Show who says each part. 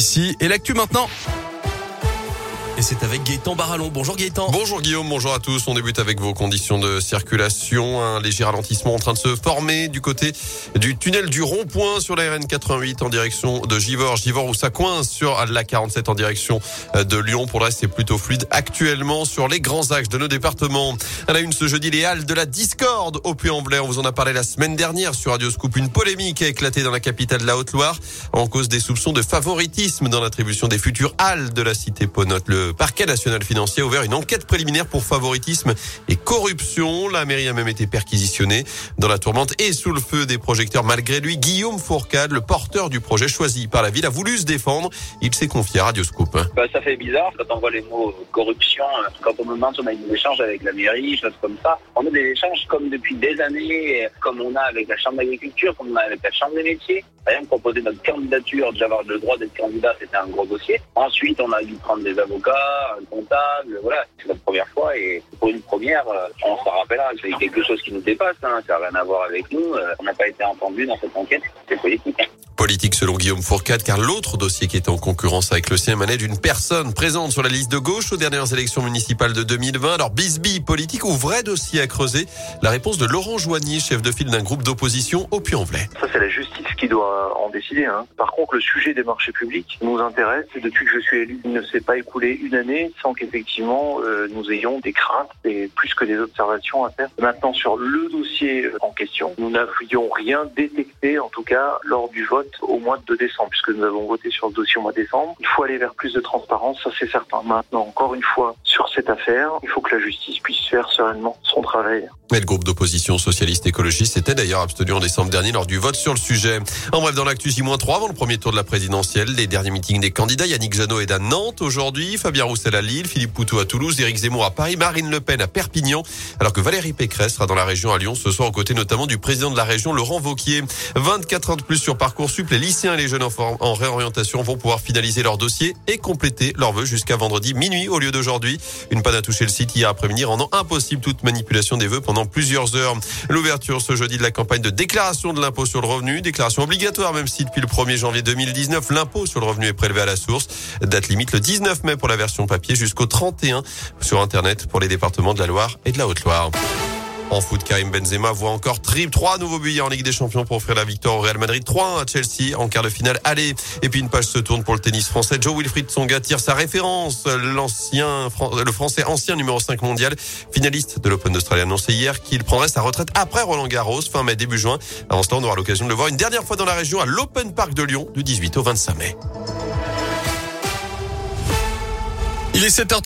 Speaker 1: d'ici et l'actu maintenant. Et c'est avec Gaëtan Barallon. Bonjour Gaëtan.
Speaker 2: Bonjour Guillaume, bonjour à tous. On débute avec vos conditions de circulation. Un léger ralentissement en train de se former du côté du tunnel du rond-point sur la RN 88 en direction de Givor. Givor où ça coince sur la 47 en direction de Lyon. Pour le reste, c'est plutôt fluide actuellement sur les grands axes de nos départements. À la une ce jeudi, les halles de la discorde au Puy-en-Velay. On vous en a parlé la semaine dernière sur Radio Scoop. Une polémique a éclaté dans la capitale de la Haute-Loire en cause des soupçons de favoritisme dans l'attribution des futures halles de la cité Ponote. Le parquet national financier a ouvert une enquête préliminaire pour favoritisme et corruption. La mairie a même été perquisitionnée dans la tourmente et sous le feu des projecteurs. Malgré lui, Guillaume Fourcade, le porteur du projet choisi par la ville, a voulu se défendre. Il s'est confié à Radio Scoop.
Speaker 3: Bah, ça fait bizarre quand on voit les mots corruption, quand on demande si on a des échanges avec la mairie, choses comme ça. On a des échanges comme depuis des années, comme on a avec la Chambre d'agriculture, comme on a avec la Chambre des métiers. Rien que proposer notre candidature, déjà avoir le droit d'être candidat, c'était un gros dossier. Ensuite, on a dû prendre des avocats, un comptable, voilà. C'est la première fois et pour une première, euh, on s'en rappellera. C'est quelque chose qui nous dépasse, hein. ça n'a rien à voir avec nous. Euh, on n'a pas été entendu dans cette enquête, c'est politique. Hein.
Speaker 2: Selon Guillaume Fourcade, car l'autre dossier qui était en concurrence avec le sien émanait d'une personne présente sur la liste de gauche aux dernières élections municipales de 2020. Alors bisbille politique ou vrai dossier à creuser La réponse de Laurent Joigny, chef de file d'un groupe d'opposition au Puy-en-Velay.
Speaker 4: Ça c'est la justice qui doit en décider. Hein. Par contre, le sujet des marchés publics nous intéresse. Depuis que je suis élu, il ne s'est pas écoulé une année sans qu'effectivement euh, nous ayons des craintes et plus que des observations à faire. Maintenant, sur le dossier en question, nous n'avions rien détecté, en tout cas lors du vote au mois de décembre, puisque nous avons voté sur le dossier au mois de décembre. Il faut aller vers plus de transparence, ça c'est certain. Maintenant, encore une fois, sur cette affaire, il faut que la justice puisse faire sereinement son travail.
Speaker 2: Mais le groupe d'opposition socialiste écologiste était d'ailleurs abstenu en décembre dernier lors du vote sur le sujet. En bref, dans l'actu J-3 avant le premier tour de la présidentielle, les derniers meetings des candidats, Yannick Jadot est à Nantes aujourd'hui, Fabien Roussel à Lille, Philippe Poutou à Toulouse, Éric Zemmour à Paris, Marine Le Pen à Perpignan, alors que Valérie Pécresse sera dans la région à Lyon ce soir aux côtés notamment du président de la région, Laurent Vauquier. 24 ans de plus sur Parcoursup, les lycéens et les jeunes en réorientation vont pouvoir finaliser leur dossier et compléter leur vœux jusqu'à vendredi minuit au lieu d'aujourd'hui. Une panne a touché le site hier après-midi, rendant impossible toute manipulation des vœux pendant plusieurs heures. L'ouverture ce jeudi de la campagne de déclaration de l'impôt sur le revenu, déclaration obligatoire même si depuis le 1er janvier 2019, l'impôt sur le revenu est prélevé à la source. Date limite le 19 mai pour la version papier jusqu'au 31 sur Internet pour les départements de la Loire et de la Haute-Loire. En foot, Karim Benzema voit encore triple. Trois nouveaux billets en Ligue des Champions pour offrir la victoire au Real Madrid. 3 à Chelsea en quart de finale. Allez. Et puis une page se tourne pour le tennis français. Joe Wilfried Tsonga tire sa référence. L'ancien, le français ancien numéro 5 mondial, finaliste de l'Open d'Australie, annoncé hier qu'il prendrait sa retraite après Roland Garros, fin mai, début juin. Avant cela, on aura l'occasion de le voir une dernière fois dans la région à l'Open Park de Lyon du 18 au 25 mai.
Speaker 1: Il est 7h